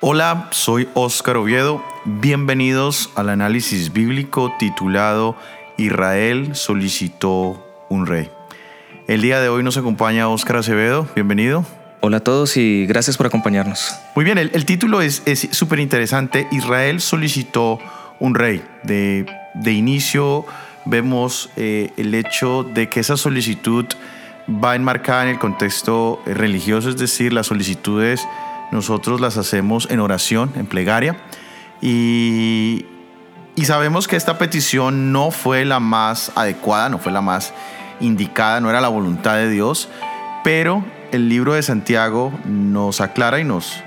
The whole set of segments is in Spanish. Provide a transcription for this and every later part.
Hola, soy Óscar Oviedo. Bienvenidos al análisis bíblico titulado Israel solicitó un rey. El día de hoy nos acompaña Óscar Acevedo. Bienvenido. Hola a todos y gracias por acompañarnos. Muy bien, el, título es súper interesante. Israel solicitó un rey. De, de inicio vemos eh, el hecho de que esa solicitud va enmarcada en el contexto religioso, es decir, las solicitudes nosotros las hacemos en oración, en plegaria, y, y sabemos que esta petición no fue la más adecuada, no fue la más indicada, no era la voluntad de Dios, pero el libro de Santiago nos aclara y nos,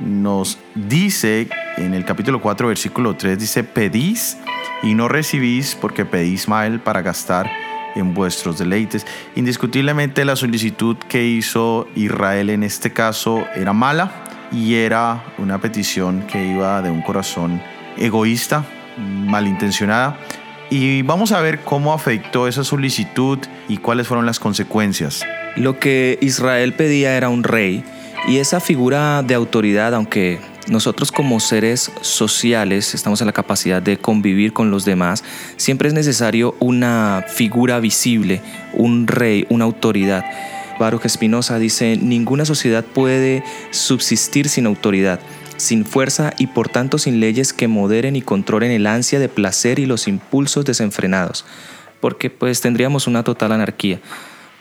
nos dice en el capítulo 4, versículo 3, dice, pedís y no recibís porque pedís mal para gastar en vuestros deleites. Indiscutiblemente la solicitud que hizo Israel en este caso era mala y era una petición que iba de un corazón egoísta, malintencionada. Y vamos a ver cómo afectó esa solicitud y cuáles fueron las consecuencias. Lo que Israel pedía era un rey y esa figura de autoridad, aunque nosotros como seres sociales estamos en la capacidad de convivir con los demás, siempre es necesario una figura visible, un rey, una autoridad. Baruch Espinosa dice, ninguna sociedad puede subsistir sin autoridad, sin fuerza y por tanto sin leyes que moderen y controlen el ansia de placer y los impulsos desenfrenados, porque pues tendríamos una total anarquía.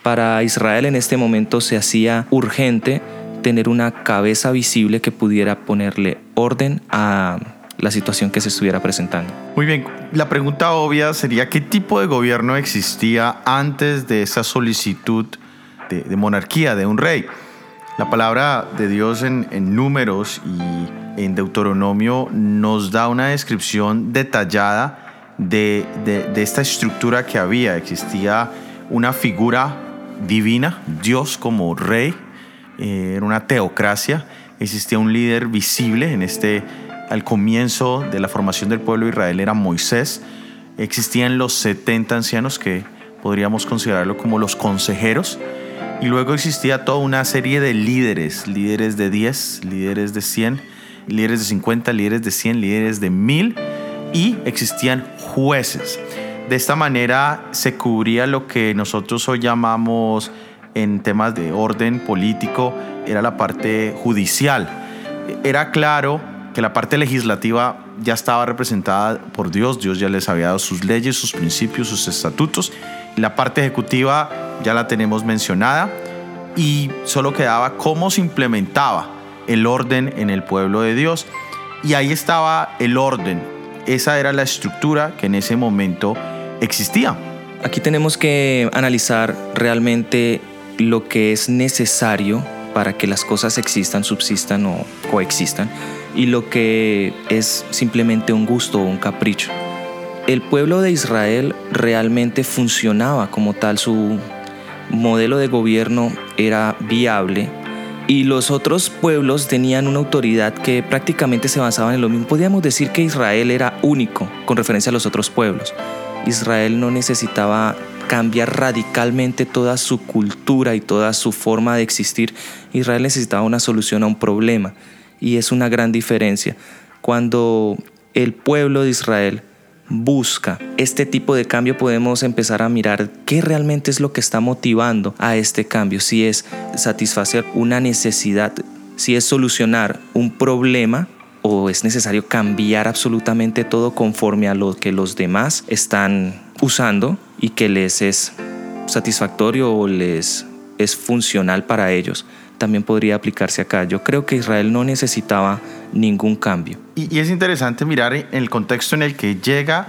Para Israel en este momento se hacía urgente tener una cabeza visible que pudiera ponerle orden a la situación que se estuviera presentando. Muy bien, la pregunta obvia sería qué tipo de gobierno existía antes de esa solicitud de, monarquía, de un rey. La palabra de Dios en, números y en Deuteronomio nos da una descripción detallada de, de esta estructura que había. Existía una figura divina, Dios como rey, eh, era una teocracia, existía un líder visible en este, al comienzo de la formación del pueblo de Israel era Moisés, existían los 70 ancianos que podríamos considerarlo como los consejeros, y luego existía toda una serie de líderes, líderes de 10, líderes de 100, líderes de 50, líderes de 100, líderes de 1000, y existían jueces. De esta manera se cubría lo que nosotros hoy llamamos en temas de orden político era la parte judicial. Era claro que la parte legislativa ya estaba representada por Dios, Dios ya les había dado sus leyes, sus principios, sus estatutos. La parte ejecutiva ya la tenemos mencionada y solo quedaba cómo se implementaba el orden en el pueblo de Dios. Y ahí estaba el orden. Esa era la estructura que en ese momento existía. Aquí tenemos que analizar realmente lo que es necesario para que las cosas existan, subsistan o coexistan y lo que es simplemente un gusto o un capricho. El pueblo de Israel realmente funcionaba como tal, su modelo de gobierno era viable y los otros pueblos tenían una autoridad que prácticamente se basaba en lo mismo. Podríamos decir que Israel era único con referencia a los otros pueblos. Israel no necesitaba cambiar radicalmente toda su cultura y toda su forma de existir. Israel necesitaba una solución a un problema y es una gran diferencia. Cuando el pueblo de Israel busca este tipo de cambio podemos empezar a mirar qué realmente es lo que está motivando a este cambio, si es satisfacer una necesidad, si es solucionar un problema o es necesario cambiar absolutamente todo conforme a lo que los demás están usando y que les es satisfactorio o les es funcional para ellos, también podría aplicarse acá. Yo creo que Israel no necesitaba ningún cambio. Y, es interesante mirar el contexto en el que llega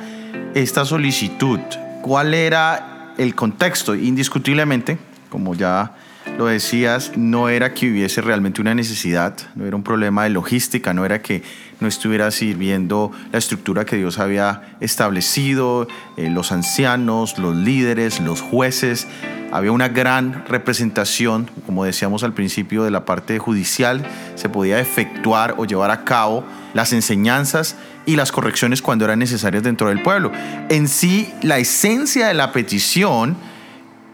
esta solicitud. ¿Cuál era el contexto? Indiscutiblemente, como ya lo decías, no era que hubiese realmente una necesidad, no era un problema de logística, no era que no estuviera sirviendo la estructura que Dios había establecido, eh, los ancianos, los líderes, los jueces. Había una gran representación, como decíamos al principio, de la parte judicial. Se podía efectuar o llevar a cabo las enseñanzas y las correcciones cuando eran necesarias dentro del pueblo. En sí, la esencia de la petición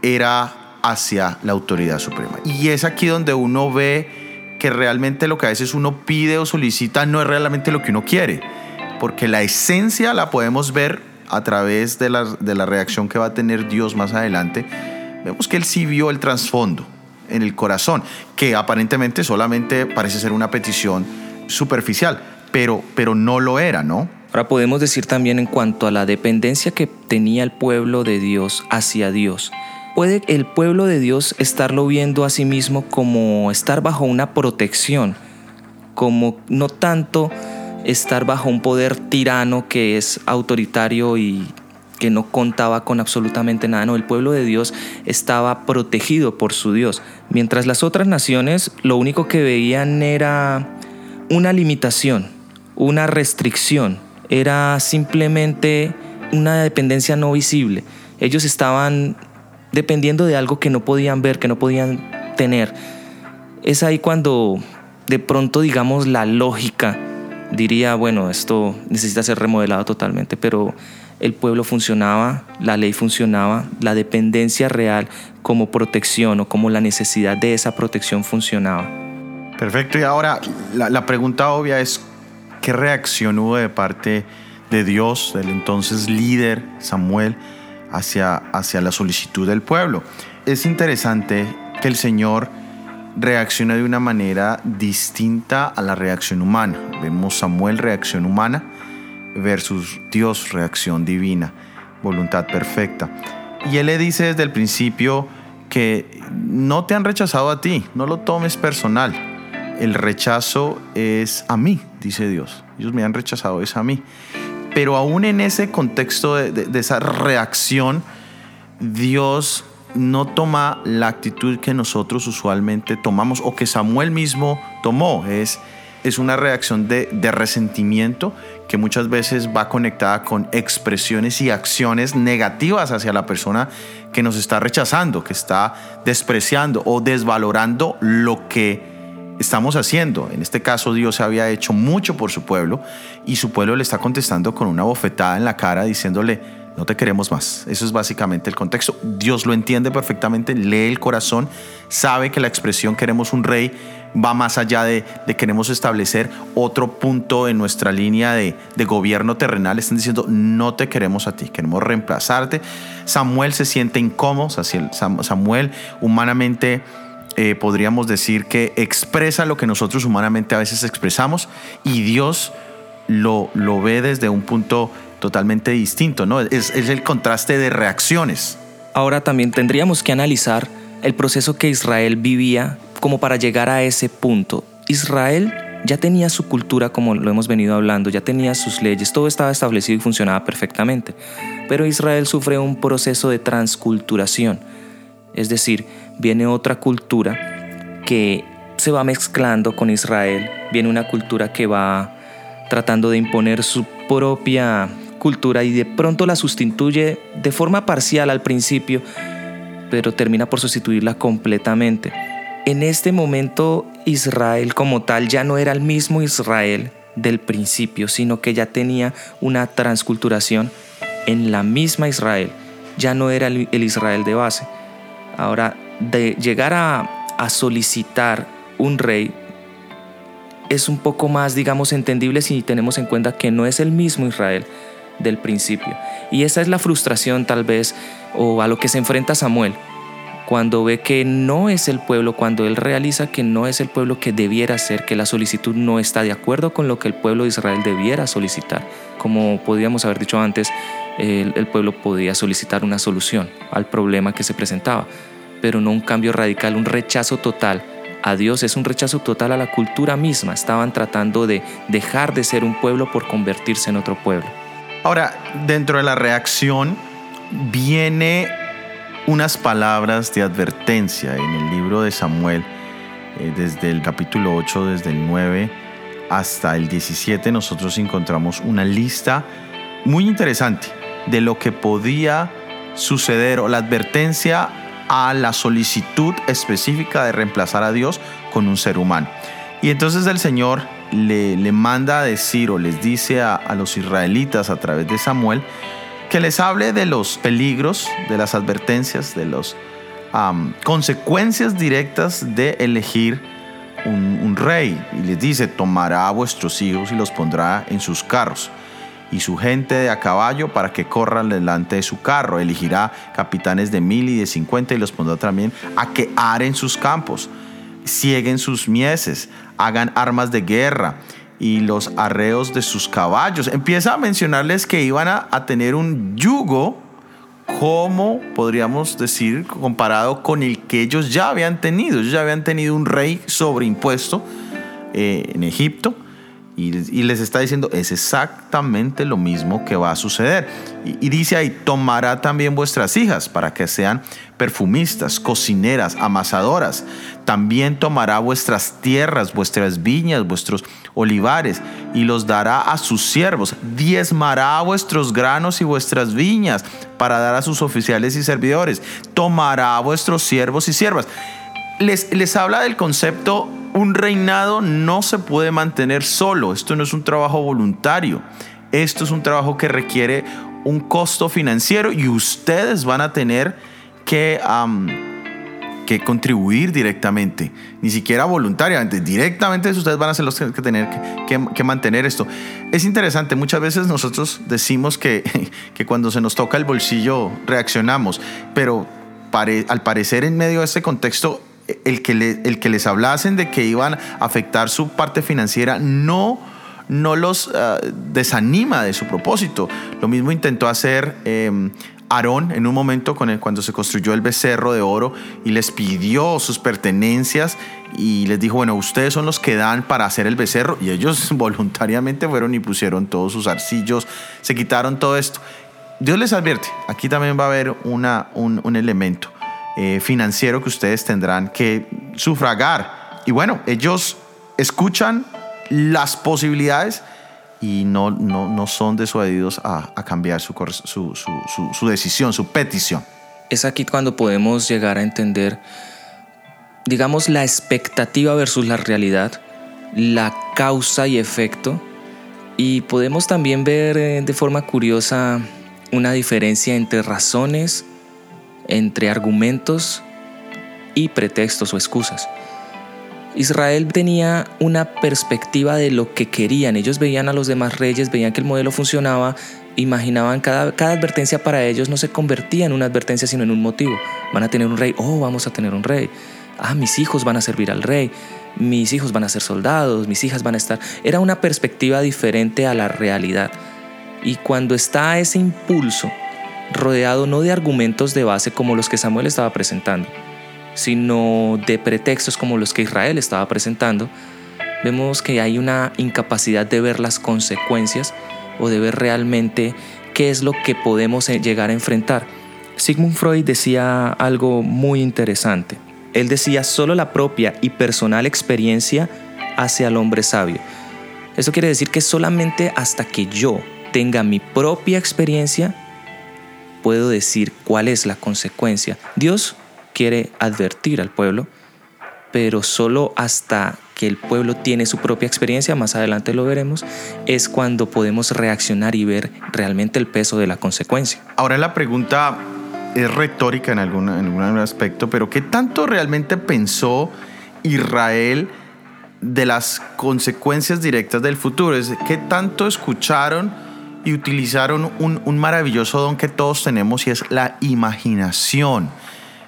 era hacia la autoridad suprema. Y es aquí donde uno ve que realmente lo que a veces uno pide o solicita no es realmente lo que uno quiere, porque la esencia la podemos ver a través de la, de la reacción que va a tener Dios más adelante. Vemos que Él sí vio el trasfondo en el corazón, que aparentemente solamente parece ser una petición superficial, pero, pero no lo era, ¿no? Ahora podemos decir también en cuanto a la dependencia que tenía el pueblo de Dios hacia Dios. ¿Puede el pueblo de Dios estarlo viendo a sí mismo como estar bajo una protección, como no tanto estar bajo un poder tirano que es autoritario y que no contaba con absolutamente nada. No, el pueblo de Dios estaba protegido por su Dios, mientras las otras naciones lo único que veían era una limitación, una restricción, era simplemente una dependencia no visible. Ellos estaban dependiendo de algo que no podían ver, que no podían tener. Es ahí cuando de pronto, digamos, la lógica diría, bueno, esto necesita ser remodelado totalmente, pero el pueblo funcionaba, la ley funcionaba, la dependencia real como protección o como la necesidad de esa protección funcionaba. Perfecto, y ahora la, pregunta obvia es, ¿qué reacción hubo de parte de Dios, del entonces líder Samuel, hacia, hacia la solicitud del pueblo? Es interesante que el Señor reacciona de una manera distinta a la reacción humana. Vemos Samuel reacción humana versus Dios reacción divina, voluntad perfecta. Y él le dice desde el principio que no te han rechazado a ti, no lo tomes personal. El rechazo es a mí, dice Dios. Ellos me han rechazado, es a mí. Pero aún en ese contexto de, esa reacción, Dios no toma la actitud que nosotros usualmente tomamos o que Samuel mismo tomó. Es, es una reacción de, resentimiento que muchas veces va conectada con expresiones y acciones negativas hacia la persona que nos está rechazando, que está despreciando o desvalorando lo que estamos haciendo. En este caso Dios había hecho mucho por su pueblo y su pueblo le está contestando con una bofetada en la cara diciéndole, no te queremos más. Eso es básicamente el contexto. Dios lo entiende perfectamente, lee el corazón, sabe que la expresión queremos un rey va más allá de, queremos establecer otro punto en nuestra línea de, gobierno terrenal. Están diciendo, no te queremos a ti, queremos reemplazarte. Samuel se siente incómodo, Samuel humanamente... Eh, podríamos decir que expresa lo que nosotros humanamente a veces expresamos y Dios lo, lo ve desde un punto totalmente distinto, ¿no? Es, el contraste de reacciones. Ahora también tendríamos que analizar el proceso que Israel vivía como para llegar a ese punto. Israel ya tenía su cultura, como lo hemos venido hablando, ya tenía sus leyes, todo estaba establecido y funcionaba perfectamente. Pero Israel sufre un proceso de transculturación, es decir, viene otra cultura que se va mezclando con Israel, viene una cultura que va tratando de imponer su propia cultura y de pronto la sustituye de forma parcial al principio, pero termina por sustituirla completamente. En este momento Israel como tal ya no era el mismo Israel del principio, sino que ya tenía una transculturación en la misma Israel. Ya no era el Israel de base. Ahora, de llegar a, a solicitar un rey es un poco más, digamos, entendible si tenemos en cuenta que no es el mismo Israel, del principio. Y esa es la frustración tal vez o a lo que se enfrenta Samuel cuando ve que no es el pueblo, cuando él realiza que no es el pueblo que debiera ser, que la solicitud no está de acuerdo con lo que el pueblo de Israel debiera solicitar. Como podríamos haber dicho antes, el, el pueblo podía solicitar una solución al problema que se presentaba, pero no un cambio radical, un rechazo total a Dios, es un rechazo total a la cultura misma. Estaban tratando de dejar de ser un pueblo por convertirse en otro pueblo. Ahora, dentro de la reacción viene unas palabras de advertencia en el libro de Samuel, eh, desde el capítulo 8, desde el 9 hasta el 17, nosotros encontramos una lista muy interesante de lo que podía suceder o la advertencia a la solicitud específica de reemplazar a Dios con un ser humano. Y entonces el Señor le, manda a decir o les dice a, los israelitas a través de Samuel que les hable de los peligros, de las advertencias, de las consecuencias directas de elegir un, rey y les dice, tomará a vuestros hijos y los pondrá en sus carros y su gente de a caballo para que corran delante de su carro. Elegirá capitanes de mil y de cincuenta y los pondrá también a que aren sus campos, cieguen sus mieses, hagan armas de guerra y los arreos de sus caballos. Empieza a mencionarles que iban a, tener un yugo, como podríamos decir, comparado con el que ellos ya habían tenido. Ellos ya habían tenido un rey sobreimpuesto eh, en Egipto y, les está diciendo, es exactamente lo mismo que va a suceder. Y, dice ahí, tomará también vuestras hijas para que sean perfumistas, cocineras, amasadoras. También tomará vuestras tierras, vuestras viñas, vuestros olivares y los dará a sus siervos. Diezmará vuestros granos y vuestras viñas para dar a sus oficiales y servidores. Tomará vuestros siervos y siervas. Les, les habla del concepto un reinado no se puede mantener solo. Esto no es un trabajo voluntario. Esto es un trabajo que requiere un costo financiero y ustedes van a tener que, que contribuir directamente, ni siquiera voluntariamente, directamente ustedes van a ser los que, tener que, mantener esto. Es interesante, muchas veces nosotros decimos que, que cuando se nos toca el bolsillo reaccionamos, pero al parecer en medio de este contexto el que, el que les hablasen de que iban a afectar su parte financiera no, no los ah, desanima de su propósito. Lo mismo intentó hacer em, Aarón en un momento cuando se construyó el becerro de oro y les pidió sus pertenencias y les dijo, bueno, ustedes son los que dan para hacer el becerro y ellos voluntariamente fueron y pusieron todos sus arcillos, se quitaron todo esto. Dios les advierte, aquí también va a haber un, un elemento. Eh, financiero que ustedes tendrán que sufragar. Y bueno, ellos escuchan las posibilidades y no, no, no son desuadidos a, cambiar su, su, su, su decisión, su petición. Es aquí cuando podemos llegar a entender, digamos, la expectativa versus la realidad, la causa y efecto, y podemos también ver eh, de forma curiosa una diferencia entre razones entre argumentos y pretextos o excusas. Israel tenía una perspectiva de lo que querían. Ellos veían a los demás reyes, veían que el modelo funcionaba, imaginaban cada, cada advertencia para ellos no se convertía en una advertencia, sino en un motivo. Van a tener un rey, oh, vamos a tener un rey. Ah, mis hijos van a servir al rey, mis hijos van a ser soldados, mis hijas van a estar... Era una perspectiva diferente a la realidad. Y cuando está ese impulso rodeado no de argumentos de base como los que Samuel estaba presentando, sino de pretextos como los que Israel estaba presentando, vemos que hay una incapacidad de ver las consecuencias o de ver realmente qué es lo que podemos eh, llegar a enfrentar. Sigmund Freud decía algo muy interesante. Él decía, solo la propia y personal experiencia hace al hombre sabio. Eso quiere decir que solamente hasta que yo tenga mi propia experiencia puedo decir cuál es la consecuencia. Dios quiere advertir al pueblo, pero solo hasta que el pueblo tiene su propia experiencia, más adelante lo veremos, es cuando podemos reaccionar y ver realmente el peso de la consecuencia. Ahora la pregunta es retórica en algún, en algún aspecto, pero ¿qué tanto realmente pensó Israel de las consecuencias directas del futuro? ¿Qué tanto escucharon? Y utilizaron un, maravilloso don que todos tenemos y es la imaginación.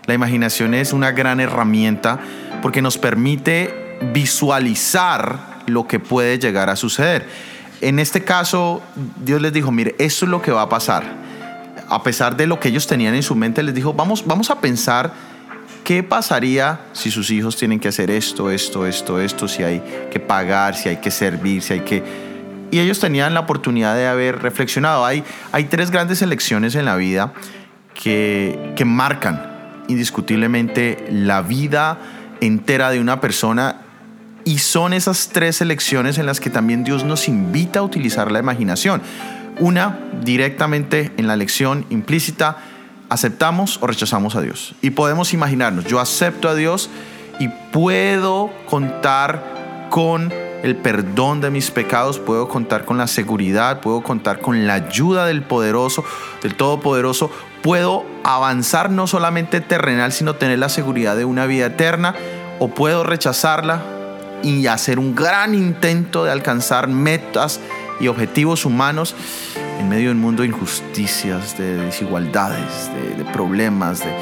La imaginación es una gran herramienta porque nos permite visualizar lo que puede llegar a suceder. En este caso, Dios les dijo, mire, esto es lo que va a pasar. A pesar de lo que ellos tenían en su mente, les dijo, vamos, vamos a pensar qué pasaría si sus hijos tienen que hacer esto, esto, esto, esto, si hay que pagar, si hay que servir, si hay que y ellos tenían la oportunidad de haber reflexionado. Hay, tres grandes elecciones en la vida que, que marcan indiscutiblemente la vida entera de una persona y son esas tres elecciones en las que también Dios nos invita a utilizar la imaginación. Una, directamente en la elección implícita, aceptamos o rechazamos a Dios. Y podemos imaginarnos, yo acepto a Dios y puedo contar con el perdón de mis pecados, puedo contar con la seguridad, puedo contar con la ayuda del poderoso, del todopoderoso, puedo avanzar no solamente terrenal, sino tener la seguridad de una vida eterna, o puedo rechazarla y hacer un gran intento de alcanzar metas y objetivos humanos en medio de un mundo de injusticias, de desigualdades, de, problemas, de,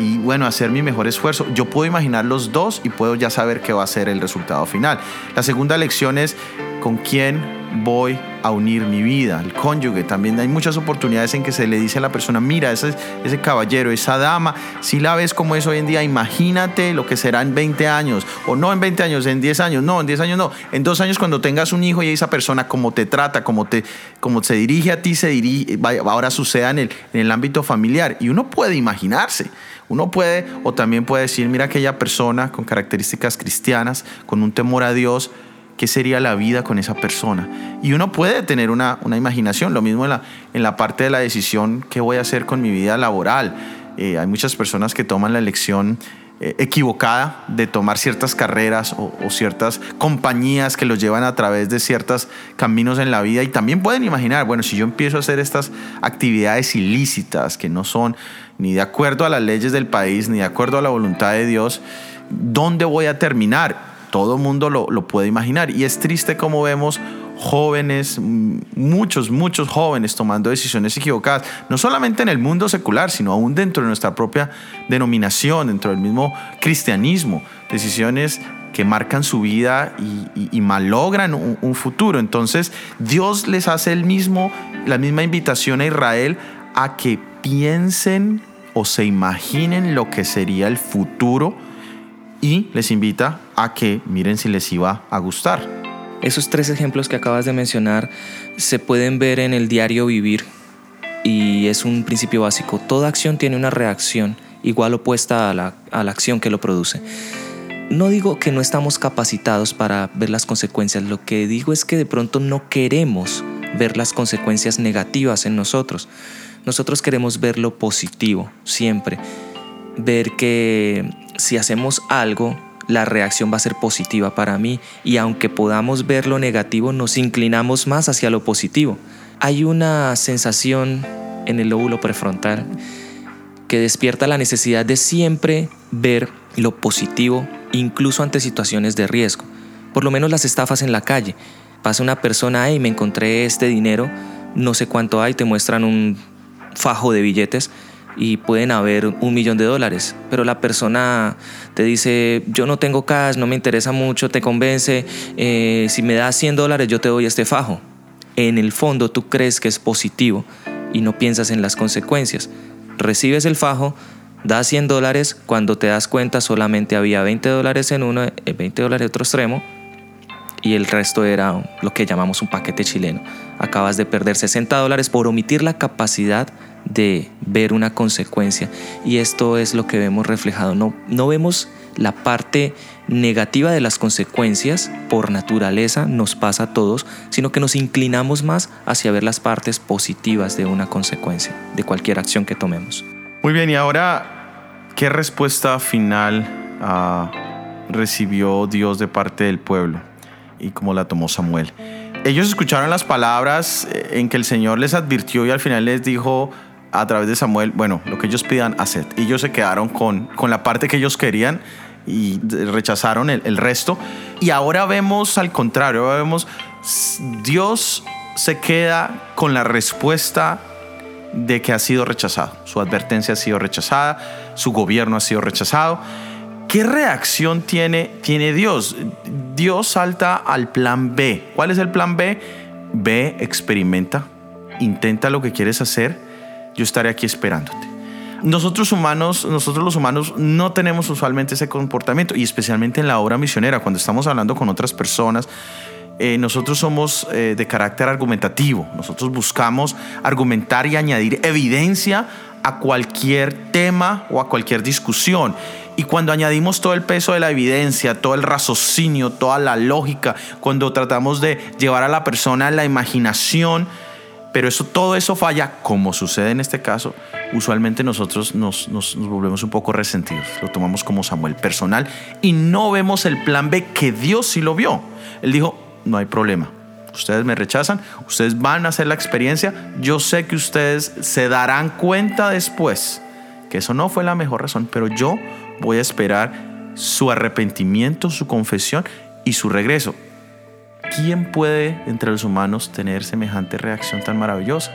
y bueno, hacer mi mejor esfuerzo. Yo puedo imaginar los dos y puedo ya saber qué va a ser el resultado final. La segunda lección es con quién voy a unir mi vida, el cónyuge. También hay muchas oportunidades en que se le dice a la persona, mira, ese, ese caballero, esa dama, si la ves como es hoy en día, imagínate lo que será en 20 años, o no en 20 años, en 10 años, no, en 10 años no, en dos años cuando tengas un hijo y esa persona como te trata, como, te, se dirige a ti, se dirige, ahora suceda en el, en el ámbito familiar. Y uno puede imaginarse. Uno puede, o también puede decir, mira aquella persona con características cristianas, con un temor a Dios, qué sería la vida con esa persona. Y uno puede tener una, una imaginación, lo mismo en la, en la parte de la decisión, qué voy a hacer con mi vida laboral. Eh, hay muchas personas que toman la elección eh, equivocada de tomar ciertas carreras o, o, ciertas compañías que los llevan a través de ciertos caminos en la vida y también pueden imaginar, bueno, si yo empiezo a hacer estas actividades ilícitas que no son ni de acuerdo a las leyes del país, ni de acuerdo a la voluntad de Dios, ¿dónde voy a terminar? Todo mundo lo, puede imaginar. Y es triste como vemos jóvenes, muchos, muchos jóvenes tomando decisiones equivocadas, no solamente en el mundo secular, sino aún dentro de nuestra propia denominación, dentro del mismo cristianismo, decisiones que marcan su vida y, malogran un, un, futuro. Entonces Dios les hace el mismo, la misma invitación a Israel a que piensen o se imaginen lo que sería el futuro y les invita que miren si les iba a gustar. Esos tres ejemplos que acabas de mencionar se pueden ver en el diario vivir y es un principio básico. Toda acción tiene una reacción igual opuesta a la, a la acción que lo produce. No digo que no estamos capacitados para ver las consecuencias, lo que digo es que de pronto no queremos ver las consecuencias negativas en nosotros. Nosotros queremos ver lo positivo siempre, ver que si hacemos algo, la reacción va a ser positiva para mí y aunque podamos ver lo negativo, nos inclinamos más hacia lo positivo. Hay una sensación en el lóbulo prefrontal que despierta la necesidad de siempre ver lo positivo, incluso ante situaciones de riesgo. Por lo menos las estafas en la calle. Pasa una persona, y me encontré este dinero, no sé cuánto hay, te muestran un fajo de billetes y pueden haber un millón de dólares, pero la persona te dice, yo no tengo cash, no me interesa mucho, te convence, eh, si me das 100 dólares yo te doy este fajo. En el fondo tú crees que es positivo y no piensas en las consecuencias. Recibes el fajo, das 100 dólares, cuando te das cuenta solamente había 20 dólares en uno, 20 eh, dólares en otro extremo y el resto era lo que llamamos un paquete chileno. Acabas de perder 60 dólares por omitir la capacidad de ver una consecuencia. Y esto es lo que vemos reflejado. No, no vemos la parte negativa de las consecuencias por naturaleza, nos pasa a todos, sino que nos inclinamos más hacia ver las partes positivas de una consecuencia, de cualquier acción que tomemos. Muy bien, y ahora, ¿qué respuesta final ah, recibió Dios de parte del pueblo? Y cómo la tomó Samuel. Ellos escucharon las palabras eh, en que el Señor les advirtió y al final les dijo, a través de Samuel, bueno, lo que ellos pidan, haced. Y ellos se quedaron con, con la parte que ellos querían y rechazaron el, el resto. Y ahora vemos al contrario, ahora vemos Dios se queda con la respuesta de que ha sido rechazado. Su advertencia ha sido rechazada, su gobierno ha sido rechazado. ¿Qué reacción tiene, tiene Dios? Dios salta al plan B. ¿Cuál es el plan B? B, experimenta, intenta lo que quieres hacer yo estaré aquí esperándote. Nosotros humanos, nosotros los humanos no tenemos usualmente ese comportamiento y especialmente en la obra misionera, cuando estamos hablando con otras personas, eh, nosotros somos eh, de carácter argumentativo, nosotros buscamos argumentar y añadir evidencia a cualquier tema o a cualquier discusión. Y cuando añadimos todo el peso de la evidencia, todo el raciocinio, toda la lógica, cuando tratamos de llevar a la persona a la imaginación, pero eso, todo eso falla, como sucede en este caso, usualmente nosotros nos, nos, volvemos un poco resentidos, lo tomamos como Samuel personal y no vemos el plan B que Dios sí lo vio. Él dijo, no hay problema, ustedes me rechazan, ustedes van a hacer la experiencia, yo sé que ustedes se darán cuenta después que eso no fue la mejor razón, pero yo voy a esperar su arrepentimiento, su confesión y su regreso. ¿Quién puede entre los humanos tener semejante reacción tan maravillosa?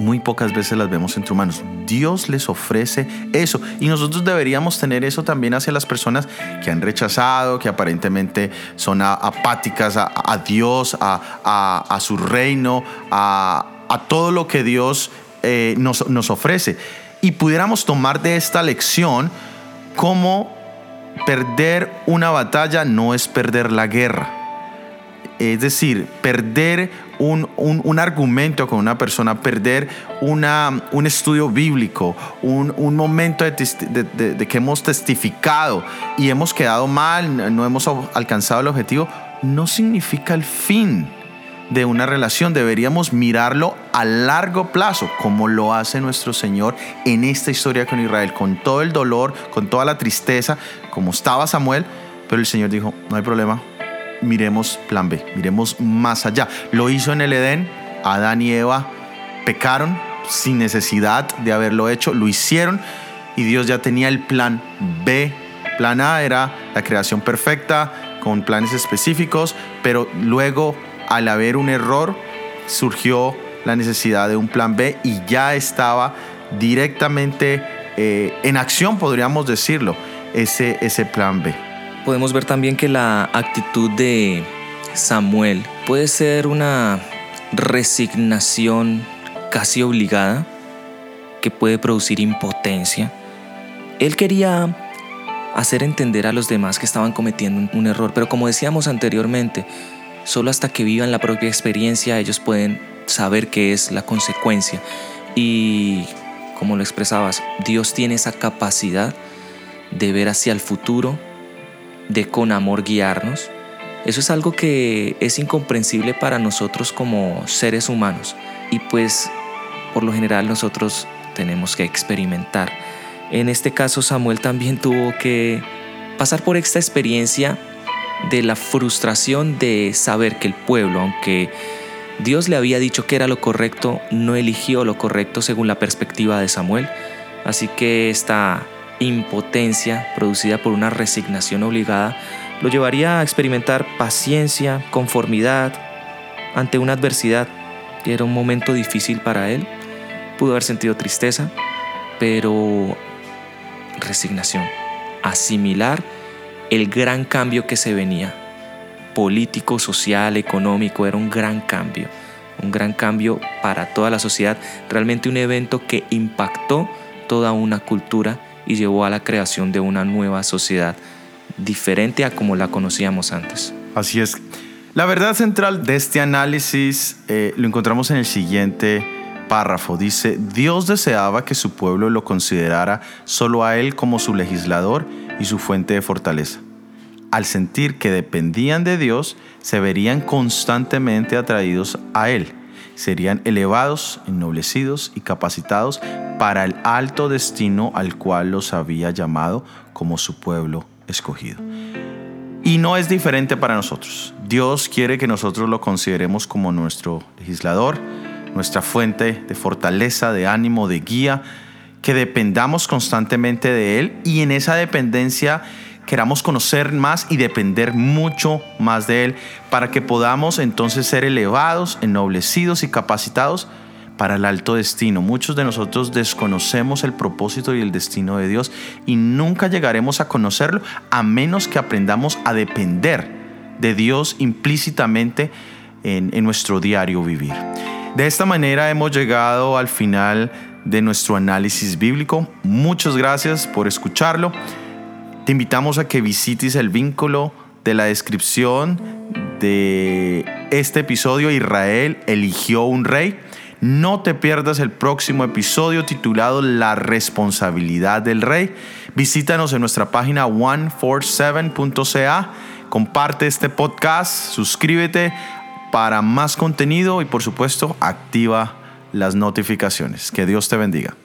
muy pocas veces las vemos entre humanos. Dios les ofrece eso y nosotros deberíamos tener eso también hacia las personas que han rechazado, que aparentemente son apáticas a, Dios, a, su reino, a, todo lo que Dios eh, nos, nos ofrece. Y pudiéramos tomar de esta lección como perder una batalla no es perder la guerra. Es decir, perder un, argumento con una persona, perder una, un estudio bíblico, un, momento de, que hemos testificado y hemos quedado mal, no hemos alcanzado el objetivo, no significa el fin de una relación. Deberíamos mirarlo a largo plazo, como lo hace nuestro Señor en esta historia con Israel, con todo el dolor, con toda la tristeza, como estaba Samuel, pero el Señor dijo, no hay problema, miremos plan B, miremos más allá. Lo hizo en el Edén, Adán y Eva pecaron sin necesidad de haberlo hecho, lo hicieron y Dios ya tenía el plan B. Plan A era la creación perfecta con planes específicos, pero luego al haber un error surgió la necesidad de un plan B y ya estaba directamente eh, en acción, podríamos decirlo, ese, ese plan B podemos ver también que la actitud de Samuel puede ser una resignación casi obligada que puede producir impotencia. Él quería hacer entender a los demás que estaban cometiendo un error, pero como decíamos anteriormente, solo hasta que vivan la propia experiencia ellos pueden saber qué es la consecuencia. Y como lo expresabas, Dios tiene esa capacidad de ver hacia el futuro de con amor guiarnos, eso es algo que es incomprensible para nosotros como seres humanos y pues por lo general nosotros tenemos que experimentar. En este caso Samuel también tuvo que pasar por esta experiencia de la frustración de saber que el pueblo, aunque Dios le había dicho que era lo correcto, no eligió lo correcto según la perspectiva de Samuel. Así que esta impotencia producida por una resignación obligada lo llevaría a experimentar paciencia, conformidad ante una adversidad que era un momento difícil para él. Pudo haber sentido tristeza, pero resignación, asimilar el gran cambio que se venía, político, social, económico, era un gran cambio, un gran cambio para toda la sociedad, realmente un evento que impactó toda una cultura y llevó a la creación de una nueva sociedad diferente a como la conocíamos antes. Así es. La verdad central de este análisis eh, lo encontramos en el siguiente párrafo. Dice, Dios deseaba que su pueblo lo considerara solo a Él como su legislador y su fuente de fortaleza. Al sentir que dependían de Dios, se verían constantemente atraídos a Él serían elevados, ennoblecidos y capacitados para el alto destino al cual los había llamado como su pueblo escogido. Y no es diferente para nosotros. Dios quiere que nosotros lo consideremos como nuestro legislador, nuestra fuente de fortaleza, de ánimo, de guía, que dependamos constantemente de Él y en esa dependencia queramos conocer más y depender mucho más de Él para que podamos entonces ser elevados, ennoblecidos y capacitados para el alto destino. Muchos de nosotros desconocemos el propósito y el destino de Dios y nunca llegaremos a conocerlo a menos que aprendamos a depender de Dios implícitamente en, en nuestro diario vivir. De esta manera hemos llegado al final de nuestro análisis bíblico. Muchas gracias por escucharlo. Te invitamos a que visites el vínculo de la descripción de este episodio. Israel eligió un rey. No te pierdas el próximo episodio titulado La responsabilidad del rey. Visítanos en nuestra página 147.ca. Comparte este podcast, suscríbete para más contenido y por supuesto activa las notificaciones. Que Dios te bendiga.